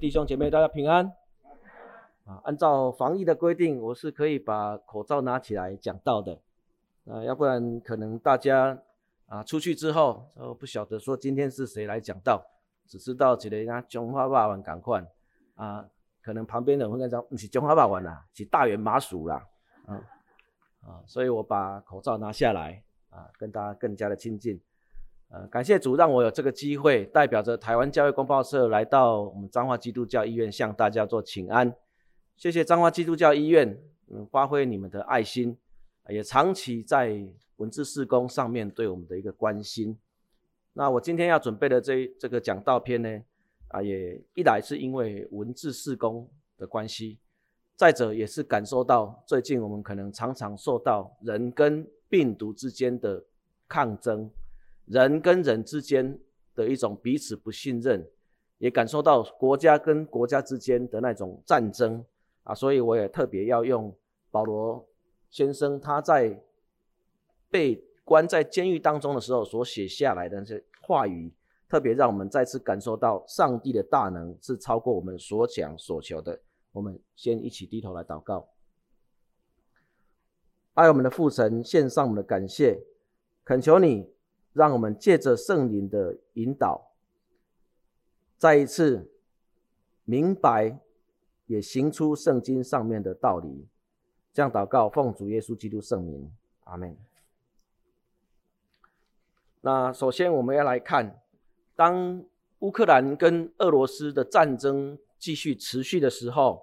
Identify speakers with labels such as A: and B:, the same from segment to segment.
A: 弟兄姐妹，大家平安。啊，按照防疫的规定，我是可以把口罩拿起来讲道的。啊，要不然可能大家啊出去之后，都不晓得说今天是谁来讲道，只知道这里啊中华霸王赶快啊，可能旁边的人会跟他讲，不是中华霸王啦，是大元麻薯啦。啊啊，所以我把口罩拿下来啊，跟大家更加的亲近。呃，感谢主让我有这个机会，代表着台湾教会公报社来到我们彰化基督教医院向大家做请安。谢谢彰化基督教医院，嗯，发挥你们的爱心，也长期在文字事工上面对我们的一个关心。那我今天要准备的这这个讲道篇呢，啊，也一来是因为文字事工的关系，再者也是感受到最近我们可能常常受到人跟病毒之间的抗争。人跟人之间的一种彼此不信任，也感受到国家跟国家之间的那种战争啊，所以我也特别要用保罗先生他在被关在监狱当中的时候所写下来的那些话语，特别让我们再次感受到上帝的大能是超过我们所讲所求的。我们先一起低头来祷告，爱我们的父神，献上我们的感谢，恳求你。让我们借着圣灵的引导，再一次明白，也行出圣经上面的道理。这样祷告，奉主耶稣基督圣名，阿门。那首先我们要来看，当乌克兰跟俄罗斯的战争继续持续的时候，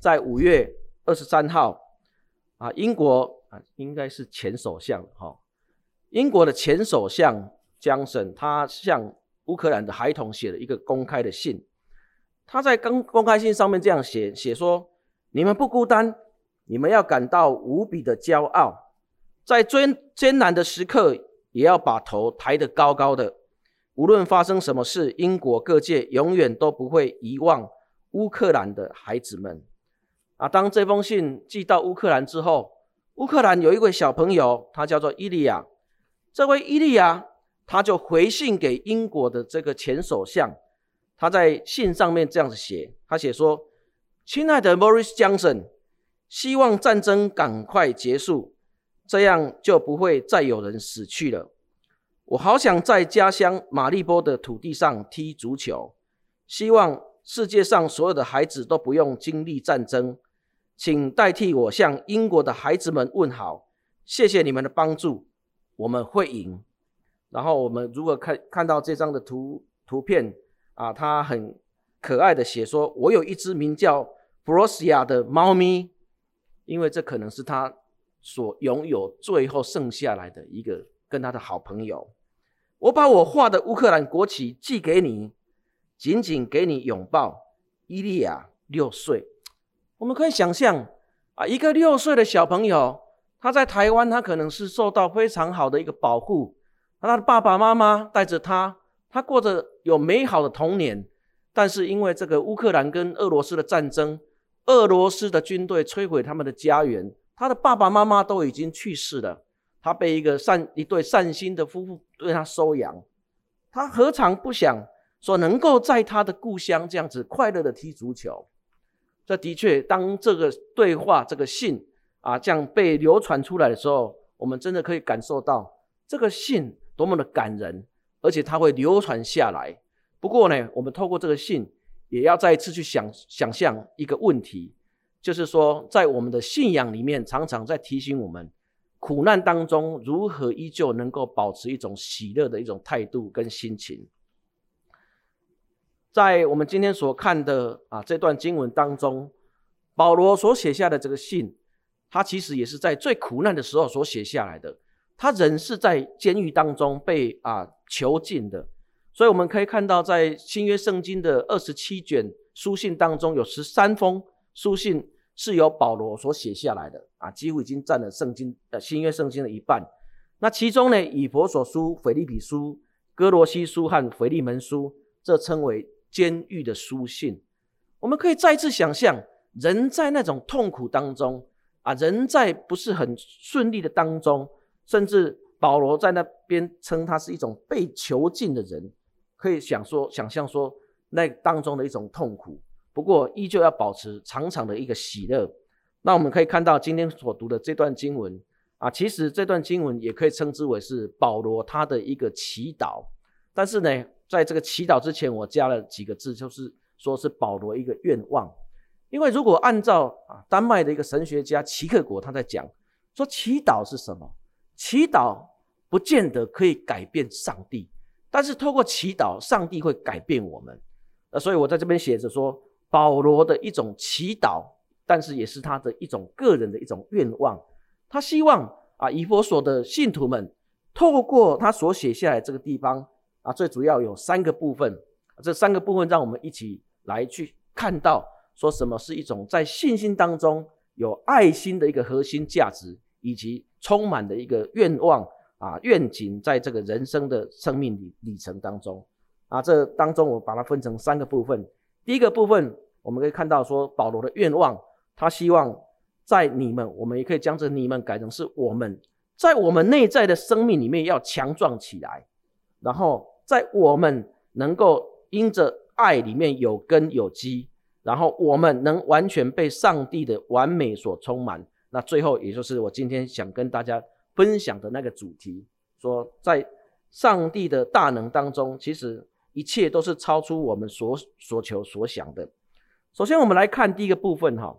A: 在五月二十三号，啊，英国啊，应该是前首相哈。英国的前首相江森，他向乌克兰的孩童写了一个公开的信。他在公公开信上面这样写：写说，你们不孤单，你们要感到无比的骄傲，在最艰难的时刻，也要把头抬得高高的。无论发生什么事，英国各界永远都不会遗忘乌克兰的孩子们。啊，当这封信寄到乌克兰之后，乌克兰有一位小朋友，他叫做伊利亚。这位伊利亚，他就回信给英国的这个前首相，他在信上面这样子写，他写说：“亲爱的 Boris Johnson，希望战争赶快结束，这样就不会再有人死去了。我好想在家乡马利波的土地上踢足球，希望世界上所有的孩子都不用经历战争，请代替我向英国的孩子们问好，谢谢你们的帮助。”我们会赢。然后我们如果看看到这张的图图片啊，他很可爱的写说：“我有一只名叫 Borussia 的猫咪，因为这可能是他所拥有最后剩下来的一个跟他的好朋友。我把我画的乌克兰国旗寄给你，紧紧给你拥抱。伊利亚六岁，我们可以想象啊，一个六岁的小朋友。”他在台湾，他可能是受到非常好的一个保护，他的爸爸妈妈带着他，他过着有美好的童年。但是因为这个乌克兰跟俄罗斯的战争，俄罗斯的军队摧毁他们的家园，他的爸爸妈妈都已经去世了，他被一个善一对善心的夫妇对他收养，他何尝不想说能够在他的故乡这样子快乐的踢足球？这的确，当这个对话这个信。啊，这样被流传出来的时候，我们真的可以感受到这个信多么的感人，而且它会流传下来。不过呢，我们透过这个信，也要再一次去想想象一个问题，就是说，在我们的信仰里面，常常在提醒我们，苦难当中如何依旧能够保持一种喜乐的一种态度跟心情。在我们今天所看的啊这段经文当中，保罗所写下的这个信。他其实也是在最苦难的时候所写下来的。他人是在监狱当中被啊囚禁的，所以我们可以看到，在新约圣经的二十七卷书信当中，有十三封书信是由保罗所写下来的啊，几乎已经占了圣经呃新约圣经的一半。那其中呢，以弗所书、腓立比书、哥罗西书和腓利门书，这称为监狱的书信。我们可以再次想象，人在那种痛苦当中。啊，人在不是很顺利的当中，甚至保罗在那边称他是一种被囚禁的人，可以想说、想象说，那当中的一种痛苦。不过依旧要保持常常的一个喜乐。那我们可以看到今天所读的这段经文啊，其实这段经文也可以称之为是保罗他的一个祈祷。但是呢，在这个祈祷之前，我加了几个字，就是说是保罗一个愿望。因为如果按照啊丹麦的一个神学家齐克果他在讲说，祈祷是什么？祈祷不见得可以改变上帝，但是透过祈祷，上帝会改变我们。呃，所以我在这边写着说。保罗的一种祈祷，但是也是他的一种个人的一种愿望。他希望啊，以弗所的信徒们透过他所写下来这个地方啊，最主要有三个部分。这三个部分让我们一起来去看到，说什么是一种在信心当中有爱心的一个核心价值，以及充满的一个愿望啊愿景，在这个人生的生命里里程当中啊，这当中我把它分成三个部分。第一个部分。我们可以看到，说保罗的愿望，他希望在你们，我们也可以将这你们改成是我们，在我们内在的生命里面要强壮起来，然后在我们能够因着爱里面有根有基，然后我们能完全被上帝的完美所充满。那最后，也就是我今天想跟大家分享的那个主题，说在上帝的大能当中，其实一切都是超出我们所所求所想的。首先，我们来看第一个部分哈。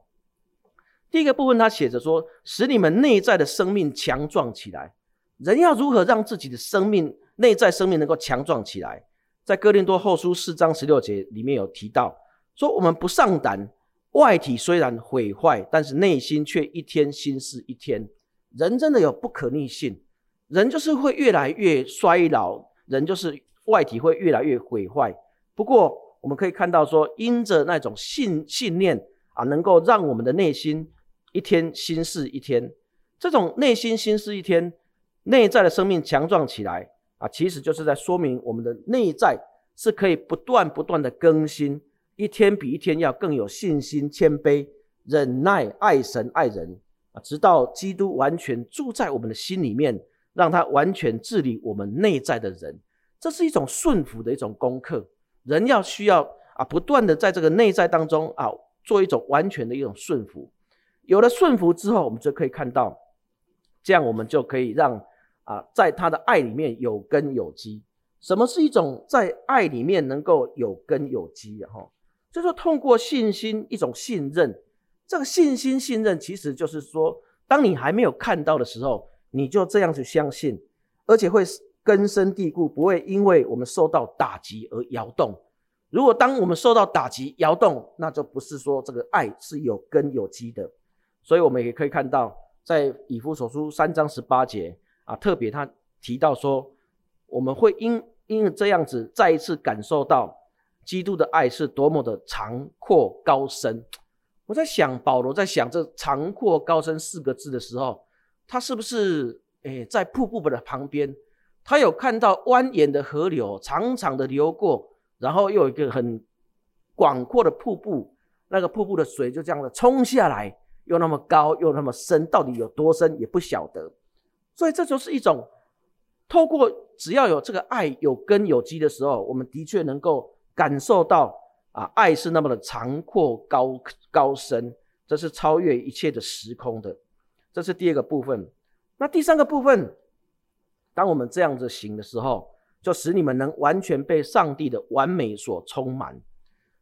A: 第一个部分，他写着说：“使你们内在的生命强壮起来。”人要如何让自己的生命内在生命能够强壮起来？在哥林多后书四章十六节里面有提到，说我们不上胆，外体虽然毁坏，但是内心却一天新似一天。人真的有不可逆性，人就是会越来越衰老，人就是外体会越来越毁坏。不过，我们可以看到说，因着那种信信念啊，能够让我们的内心一天新似一天。这种内心新似一天，内在的生命强壮起来啊，其实就是在说明我们的内在是可以不断不断的更新，一天比一天要更有信心、谦卑、忍耐、爱神、爱人啊，直到基督完全住在我们的心里面，让他完全治理我们内在的人。这是一种顺服的一种功课。人要需要啊，不断的在这个内在当中啊，做一种完全的一种顺服。有了顺服之后，我们就可以看到，这样我们就可以让啊，在他的爱里面有根有基。什么是一种在爱里面能够有根有基的哈？就是说通过信心一种信任。这个信心信任其实就是说，当你还没有看到的时候，你就这样去相信，而且会。根深蒂固，不会因为我们受到打击而摇动。如果当我们受到打击摇动，那就不是说这个爱是有根有基的。所以，我们也可以看到，在以弗所书三章十八节啊，特别他提到说，我们会因因为这样子再一次感受到基督的爱是多么的长阔高深。我在想，保罗在想这长阔高深四个字的时候，他是不是诶在瀑布的旁边？他有看到蜿蜒的河流长长的流过，然后又有一个很广阔的瀑布，那个瀑布的水就这样的冲下来，又那么高又那么深，到底有多深也不晓得。所以这就是一种透过只要有这个爱有根有基的时候，我们的确能够感受到啊，爱是那么的长阔高高深，这是超越一切的时空的。这是第二个部分。那第三个部分。当我们这样子行的时候，就使你们能完全被上帝的完美所充满。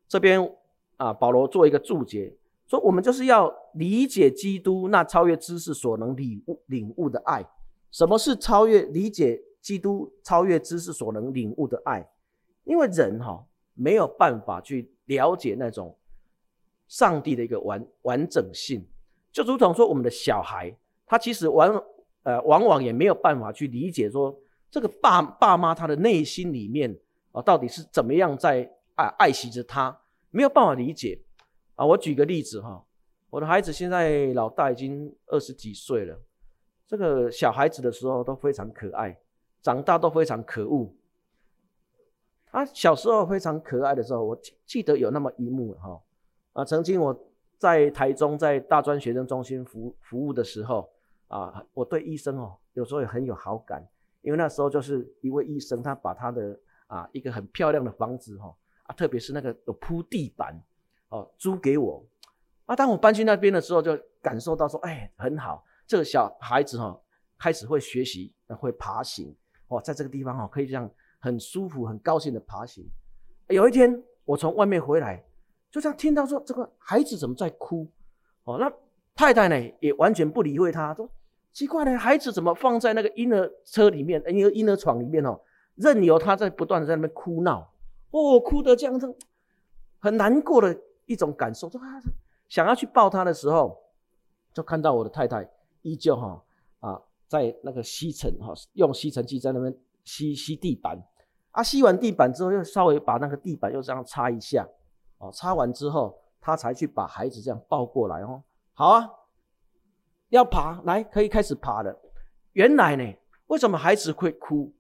A: 这边啊，保罗做一个注解，说我们就是要理解基督那超越知识所能领悟领悟的爱。什么是超越理解基督超越知识所能领悟的爱？因为人哈没有办法去了解那种上帝的一个完完整性，就如同说我们的小孩，他其实完。呃，往往也没有办法去理解说这个爸爸妈他的内心里面啊，到底是怎么样在爱爱惜着他，没有办法理解啊。我举个例子哈，我的孩子现在老大已经二十几岁了，这个小孩子的时候都非常可爱，长大都非常可恶。他小时候非常可爱的时候，我记记得有那么一幕哈啊，曾经我在台中在大专学生中心服服务的时候。啊，我对医生哦，有时候也很有好感，因为那时候就是一位医生，他把他的啊一个很漂亮的房子哈啊，特别是那个有铺地板哦，租给我啊。当我搬去那边的时候，就感受到说，哎，很好，这个小孩子哈、哦、开始会学习，会爬行哦，在这个地方、哦、可以这样很舒服、很高兴的爬行。有一天我从外面回来，就这样听到说这个孩子怎么在哭哦，那太太呢也完全不理会他，说奇怪呢，孩子怎么放在那个婴儿车里面，婴儿婴儿床里面哦，任由他在不断的在那边哭闹。哦，哭得这样子，很难过的一种感受。就啊，想要去抱他的时候，就看到我的太太依旧哈啊，在那个吸尘哈，用吸尘器在那边吸吸地板。啊，吸完地板之后，又稍微把那个地板又这样擦一下。哦，擦完之后，他才去把孩子这样抱过来哦。好啊，要爬，来，可以开始爬了。原来呢，为什么孩子会哭？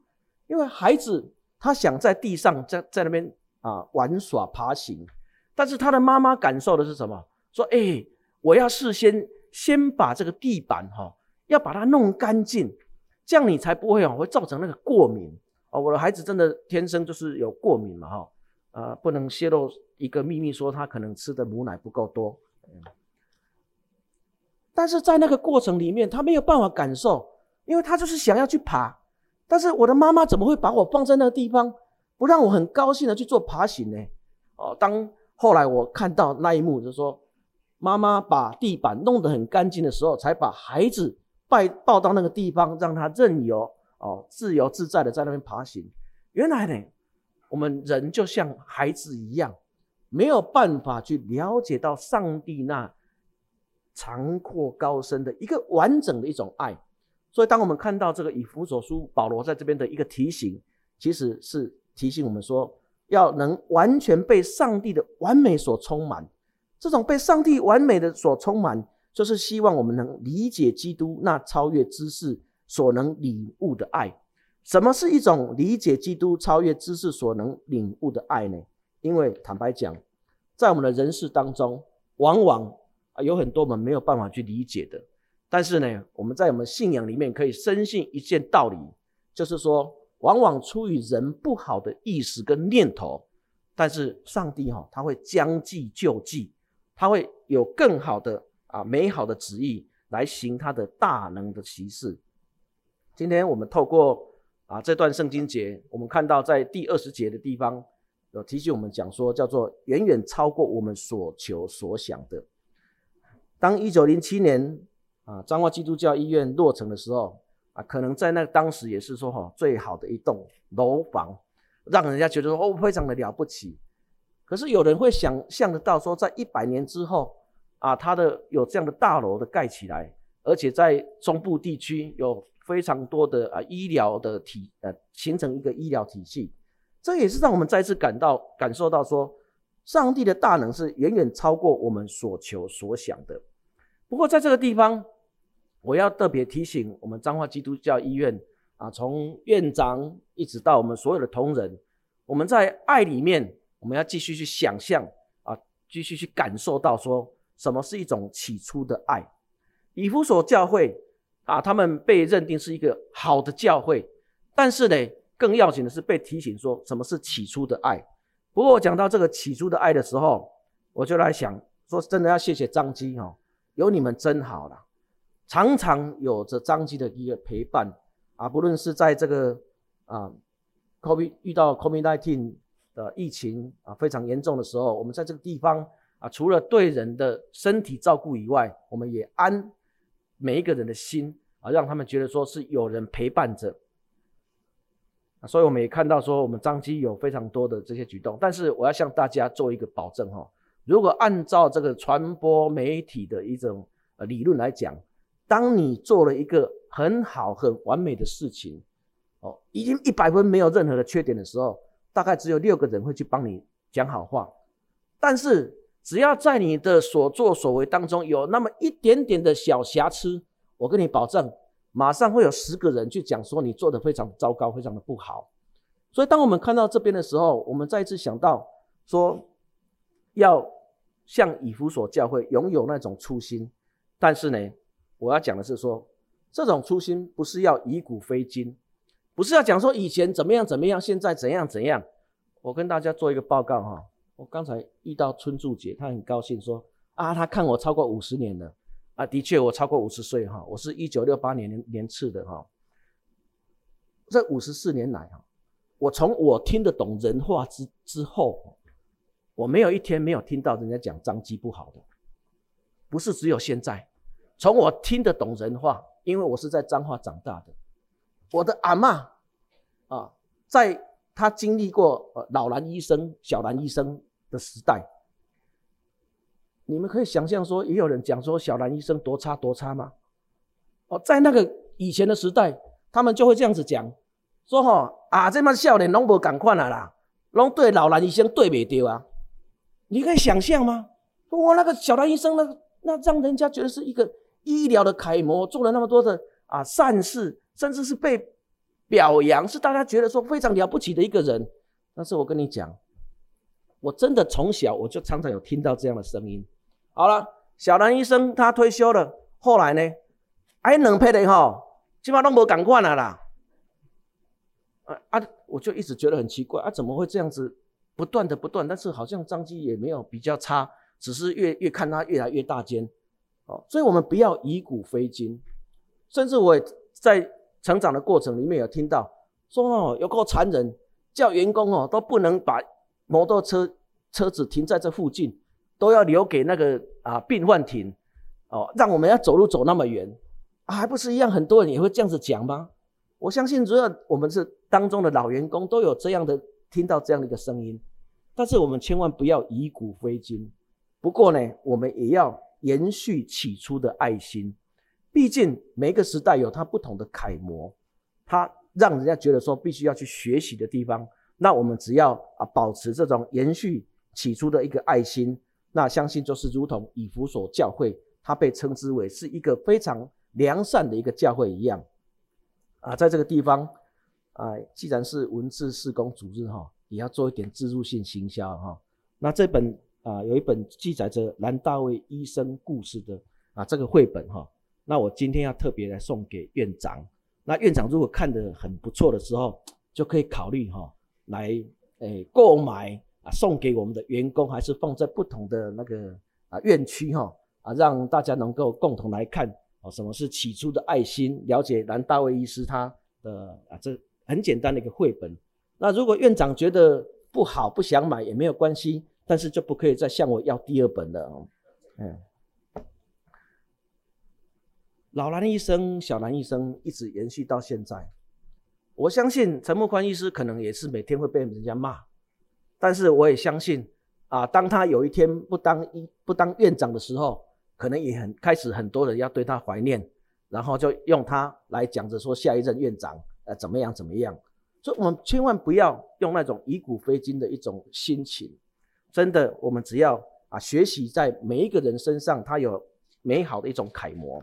A: 因为孩子。他想在地上在在那边啊玩耍爬行，但是他的妈妈感受的是什么？说：“哎、我要事先先把这个地板哈、要把它弄干净，这样你才不会哦会造成那个过敏哦。”我的孩子真的天生就是有过敏嘛哈，啊、呃，不能泄露一个秘密，说他可能吃的母奶不够多。但是在那个过程里面，他没有办法感受，因为他就是想要去爬。但是我的妈妈怎么会把我放在那个地方，不让我很高兴的去做爬行呢？哦，当后来我看到那一幕，就说妈妈把地板弄得很干净的时候，才把孩子抱抱到那个地方，让他任由哦自由自在的在那边爬行。原来呢，我们人就像孩子一样，没有办法去了解到上帝那长阔高深的一个完整的一种爱。所以，当我们看到这个以弗所书保罗在这边的一个提醒，其实是提醒我们说，要能完全被上帝的完美所充满。这种被上帝完美的所充满，就是希望我们能理解基督那超越知识所能领悟的爱。什么是一种理解基督超越知识所能领悟的爱呢？因为坦白讲，在我们的人世当中，往往啊有很多我们没有办法去理解的。但是呢，我们在我们信仰里面可以深信一件道理，就是说，往往出于人不好的意识跟念头，但是上帝哈，他会将计就计，他会有更好的啊美好的旨意来行他的大能的奇事。今天我们透过啊这段圣经节，我们看到在第二十节的地方有提醒我们讲说，叫做远远超过我们所求所想的。当一九零七年。啊，彰化基督教医院落成的时候啊，可能在那当时也是说哈，最好的一栋楼房，让人家觉得说哦，非常的了不起。可是有人会想象得到说，在一百年之后啊，它的有这样的大楼的盖起来，而且在中部地区有非常多的啊医疗的体呃，形成一个医疗体系，这也是让我们再次感到感受到说，上帝的大能是远远超过我们所求所想的。不过在这个地方。我要特别提醒我们彰化基督教医院啊，从院长一直到我们所有的同仁，我们在爱里面，我们要继续去想象啊，继续去感受到说什么是一种起初的爱。以弗所教会啊，他们被认定是一个好的教会，但是呢，更要紧的是被提醒说什么是起初的爱。不过我讲到这个起初的爱的时候，我就来想说，真的要谢谢张基哦，有你们真好了。常常有着张基的一个陪伴啊，不论是在这个啊，COVID 遇到 COVID-19 的疫情啊非常严重的时候，我们在这个地方啊，除了对人的身体照顾以外，我们也安每一个人的心啊，让他们觉得说是有人陪伴着。所以我们也看到说，我们张基有非常多的这些举动，但是我要向大家做一个保证哈，如果按照这个传播媒体的一种呃理论来讲。当你做了一个很好、很完美的事情，哦，已经一百分没有任何的缺点的时候，大概只有六个人会去帮你讲好话。但是，只要在你的所作所为当中有那么一点点的小瑕疵，我跟你保证，马上会有十个人去讲说你做得非常糟糕、非常的不好。所以，当我们看到这边的时候，我们再一次想到说，要像以弗所教会拥有那种初心，但是呢，我要讲的是说，这种初心不是要以古非今，不是要讲说以前怎么样怎么样，现在怎样怎样。我跟大家做一个报告哈。我刚才遇到春柱姐，她很高兴说啊，她看我超过五十年了啊，的确我超过五十岁哈，我是一九六八年年年次的哈。这五十四年来哈，我从我听得懂人话之之后，我没有一天没有听到人家讲彰基不好的，不是只有现在。从我听得懂人话，因为我是在彰化长大的，我的阿嬷啊，在她经历过老兰医生、小兰医生的时代，你们可以想象说，也有人讲说小兰医生多差多差吗？哦，在那个以前的时代，他们就会这样子讲。说吼啊，这么少年拢无共款啊啦，拢对老兰医生对不对啊？你可以想象吗？哇，那个小兰医生，那那让人家觉得是一个医疗的楷模，做了那么多的啊善事，甚至是被表扬，是大家觉得说非常了不起的一个人。但是我跟你讲，我真的从小我就常常有听到这样的声音。好了，小兰医生他退休了，后来呢，哎，两批的吼，基本上拢无共款啊啦。啊啊！我就一直觉得很奇怪啊，怎么会这样子不断的不断？但是好像彰基也没有比较差，只是越越看他越来越大间，哦，所以我们不要以古非今。甚至我在成长的过程里面有听到说哦，有够残忍，叫员工哦都不能把摩托车车子停在这附近，都要留给那个啊病患停，哦，让我们要走路走那么远，啊，还不是一样？很多人也会这样子讲吗？我相信，只要我们是当中的老员工，都有这样的听到这样的一个声音。但是我们千万不要以古非今。不过呢，我们也要延续起初的爱心。毕竟每个时代有它不同的楷模，它让人家觉得说必须要去学习的地方。那我们只要啊保持这种延续起初的一个爱心，那相信就是如同以弗所教会，它被称之为是一个非常良善的一个教会一样。啊，在这个地方，啊，既然是文字事工主日哈，也要做一点自助性行销哈。那这本啊，有一本记载着兰大卫医生故事的啊这个绘本哈，那我今天要特别来送给院长。那院长如果看得很不错的时候，就可以考虑哈来诶购买啊送给我们的员工，还是放在不同的那个啊院区哈啊，让大家能够共同来看。哦，什么是起初的爱心？了解兰大卫医师他的啊，这很简单的一个绘本。那如果院长觉得不好，不想买也没有关系，但是就不可以再向我要第二本了哦。嗯，老兰医生、小兰医生一直延续到现在。我相信陈木宽医师可能也是每天会被人家骂，但是我也相信啊，当他有一天不当医不当院长的时候。可能也很开始，很多人要对他怀念，然后就用他来讲着说下一任院长呃怎么样怎么样，所以我们千万不要用那种以古非今的一种心情，真的，我们只要啊学习在每一个人身上，他有美好的一种楷模。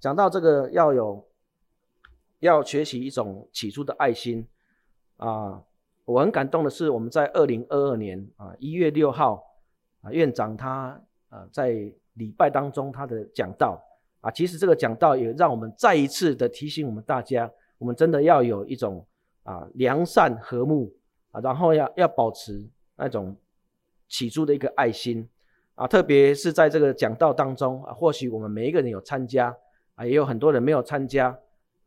A: 讲到这个要有要学习一种起初的爱心啊，我很感动的是我们在二零二二年啊一月六号啊院长他啊在。礼拜当中，他的讲道啊，其实这个讲道也让我们再一次的提醒我们大家，我们真的要有一种啊良善和睦啊，然后要要保持那种起初的一个爱心啊，特别是在这个讲道当中啊，或许我们每一个人有参加啊，也有很多人没有参加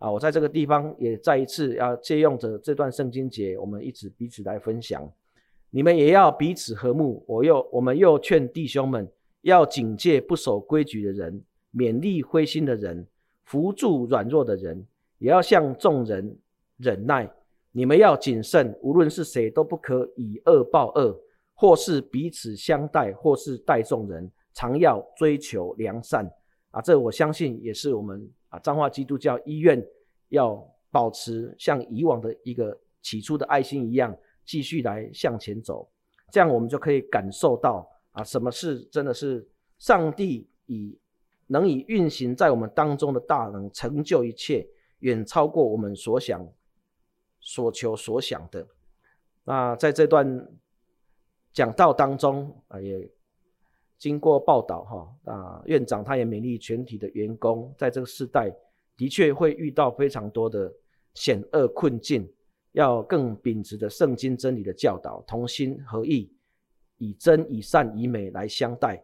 A: 啊，我在这个地方也再一次要借用着这段圣经节，我们一起彼此来分享，你们也要彼此和睦。我又我们又劝弟兄们。要警戒不守规矩的人，勉励灰心的人，扶助软弱的人，也要向众人忍耐。你们要谨慎，无论是谁，都不可以恶报恶，或是彼此相待，或是待众人，常要追求良善。啊，这我相信也是我们啊彰化基督教医院要保持像以往的一个起初的爱心一样，继续来向前走。这样我们就可以感受到。啊，什么事真的是上帝以能以运行在我们当中的大能成就一切，远超过我们所想、所求、所想的。那在这段讲道当中啊，也经过报道哈，啊院长他也勉励全体的员工，在这个时代的确会遇到非常多的险恶困境，要更秉持着圣经真理的教导，同心合意，以真以善以美来相待，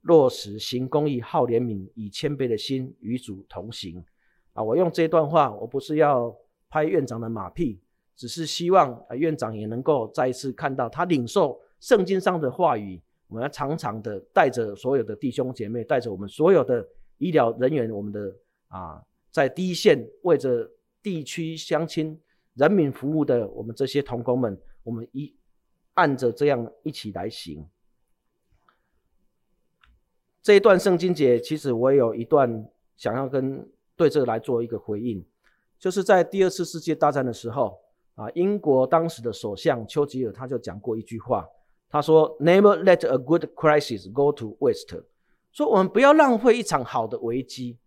A: 落实行公义、好怜悯，以谦卑的心与主同行。啊，我用这段话，我不是要拍院长的马屁，只是希望啊院长也能够再一次看到他领受圣经上的话语。我们要常常的带着所有的弟兄姐妹，带着我们所有的医疗人员，我们的啊，在第一线为着地区乡亲人民服务的我们这些同工们，我们一按着这样一起来行。这一段圣经节，其实我有一段想要跟对这个来做一个回应，就是在第二次世界大战的时候啊，英国当时的首相丘吉尔他就讲过一句话。他说：“Never let a good crisis go to waste。”说我们不要浪费一场好的危机。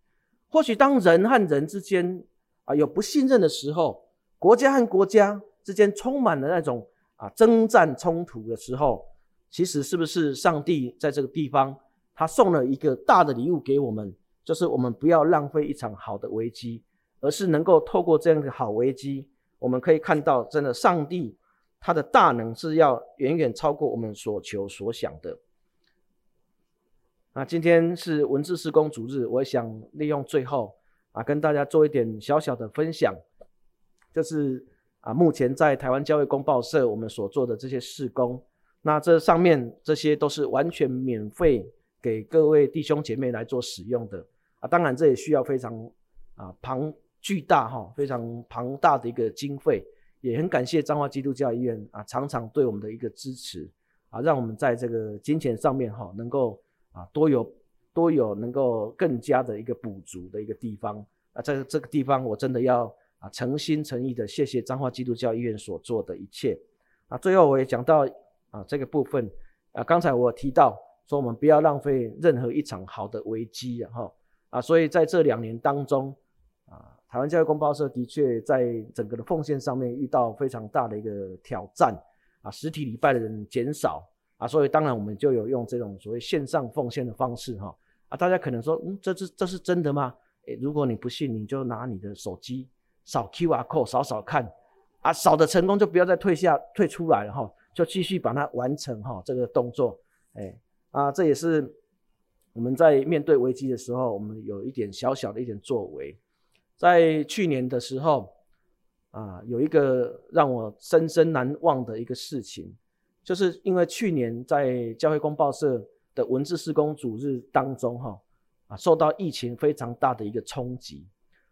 A: 或许当人和人之间啊有不信任的时候，国家和国家之间充满了那种啊征战冲突的时候，其实是不是上帝在这个地方他送了一个大的礼物给我们，就是我们不要浪费一场好的危机，而是能够透过这样的好危机，我们可以看到真的上帝。他的大能是要远远超过我们所求所想的。那今天是文字事工主日，我想利用最后啊，跟大家做一点小小的分享，就是啊，目前在台湾教会公报社我们所做的这些事工，那这上面这些都是完全免费给各位弟兄姐妹来做使用的啊，当然这也需要非常啊庞巨大哈，非常庞大的一个经费。也很感谢彰化基督教医院啊，常常对我们的一个支持啊，让我们在这个金钱上面哈，能够啊多有多有能够更加的一个补足的一个地方啊，在这个地方我真的要啊诚心诚意的谢谢彰化基督教医院所做的一切啊。最后我也讲到啊这个部分啊，刚才我提到说我们不要浪费任何一场好的危机哈啊，所以在这两年当中。台湾教育公报社的确在整个的奉献上面遇到非常大的一个挑战啊，实体礼拜的人减少啊，所以当然我们就有用这种所谓线上奉献的方式哈啊，大家可能说，嗯，这是这是真的吗？诶，如果你不信，你就拿你的手机扫 QR code 扫扫看啊，扫的成功就不要再退下退出来了哈，就继续把它完成哈这个动作，诶啊，这也是我们在面对危机的时候，我们有一点小小的一点作为。在去年的时候，啊，有一个让我深深难忘的一个事情，就是因为去年在教会公报社的文字施工主日当中，哈，啊，受到疫情非常大的一个冲击。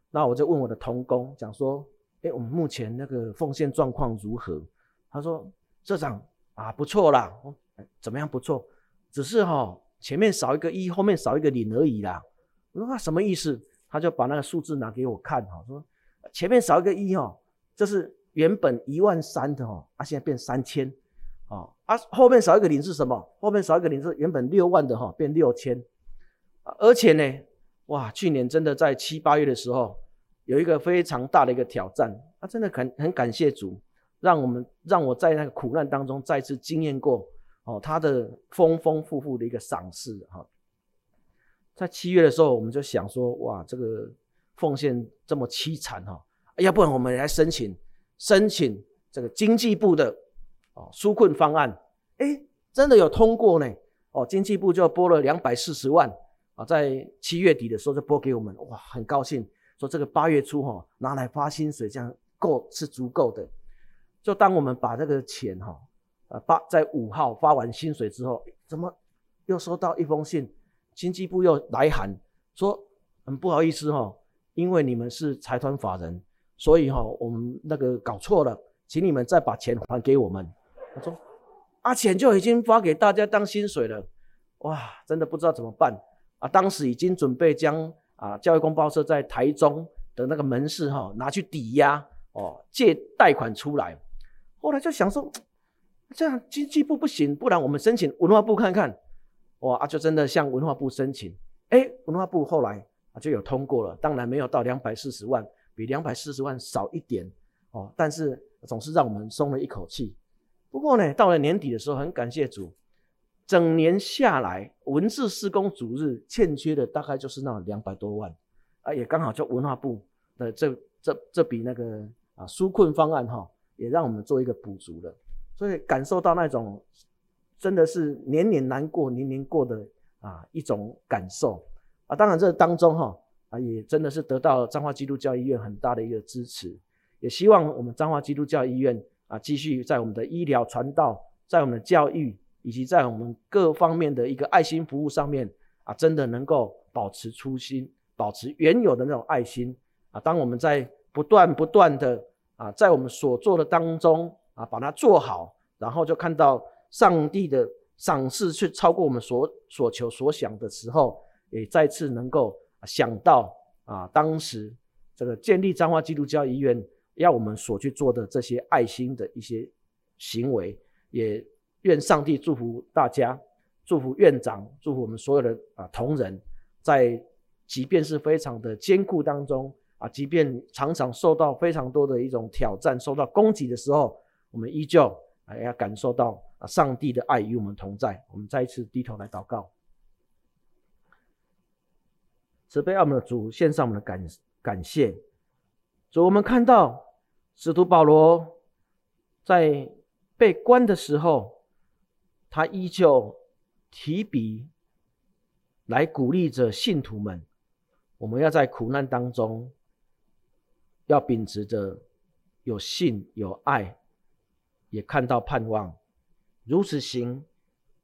A: 那我就问我的同工，讲说，哎，我们目前那个奉献状况如何？他说，社长啊，不错啦，怎么样不错？只是哈，前面少一个一，后面少一个零而已啦。我说，那什么意思？他就把那个数字拿给我看，哈，说前面少一个一，哈，这是原本一万三的，哈，啊，现在变三千，啊，啊，后面少一个零是什么？后面少一个零是原本六万的，哈，变六千，而且呢，哇，去年真的在七八月的时候，有一个非常大的一个挑战，啊，真的很很感谢主，让我们让我在那个苦难当中再次经验过，哦，他的丰丰富富的一个赏赐，哈。在七月的时候，我们就想说，哇，这个奉献这么凄惨哈，要不然我们来申请申请这个经济部的哦纾困方案，诶，真的有通过呢，哦，经济部就拨了两百四十万啊，在七月底的时候就拨给我们，哇，很高兴，说这个八月初哈拿来发薪水，这样够是足够的。就当我们把这个钱哈啊发在五号发完薪水之后，怎么又收到一封信？经济部又来函说，很不好意思哈，因为你们是财团法人，所以哈我们那个搞错了，请你们再把钱还给我们。他说，啊钱就已经发给大家当薪水了，哇，真的不知道怎么办啊！当时已经准备将啊教育公报社在台中的那个门市哈拿去抵押哦借贷款出来，后来就想说，这样经济部不行，不然我们申请文化部看看。哇啊，就真的向文化部申请，哎，文化部后来啊就有通过了，当然没有到两百四十万，比两百四十万少一点哦，但是总是让我们松了一口气。不过呢，到了年底的时候，很感谢主，整年下来文字施工主日欠缺的大概就是那两百多万啊，也刚好就文化部的这这这笔那个啊纾困方案哈，也让我们做一个补足了。所以感受到那种真的是年年难过年年过的啊一种感受啊。当然这当中哈啊也真的是得到彰化基督教医院很大的一个支持，也希望我们彰化基督教医院啊继续在我们的医疗传道，在我们的教育以及在我们各方面的一个爱心服务上面啊，真的能够保持初心，保持原有的那种爱心啊。当我们在不断不断的啊，在我们所做的当中啊，把它做好，然后就看到上帝的赏赐，去超过我们所所求所想的时候，也再次能够想到啊，当时这个建立彰化基督教医院要我们所去做的这些爱心的一些行为，也愿上帝祝福大家，祝福院长，祝福我们所有的啊同仁，在即便是非常的艰苦当中。啊，即便常常受到非常多的一种挑战，受到攻击的时候，我们依旧啊要感受到啊上帝的爱与我们同在。我们再一次低头来祷告，慈悲爱我们的主，献上我们的感感谢。主，我们看到使徒保罗在被关的时候，他依旧提笔来鼓励着信徒们，我们要在苦难当中。要秉持着有信有爱，也看到盼望，如此行，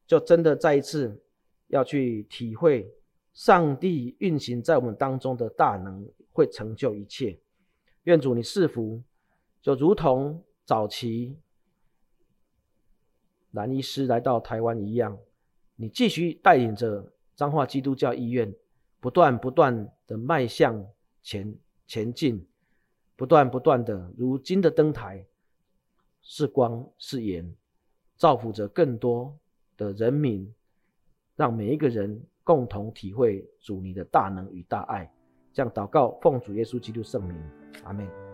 A: 就真的再一次要去体会上帝运行在我们当中的大能，会成就一切。愿主你赐福，就如同早期兰医师来到台湾一样，你继续带领着彰化基督教医院，不断不断的迈向前前进。不断不断的，如金的灯台，是光是盐，造福着更多的人民，让每一个人共同体会主你的大能与大爱。这样祷告，奉主耶稣基督圣名，阿门。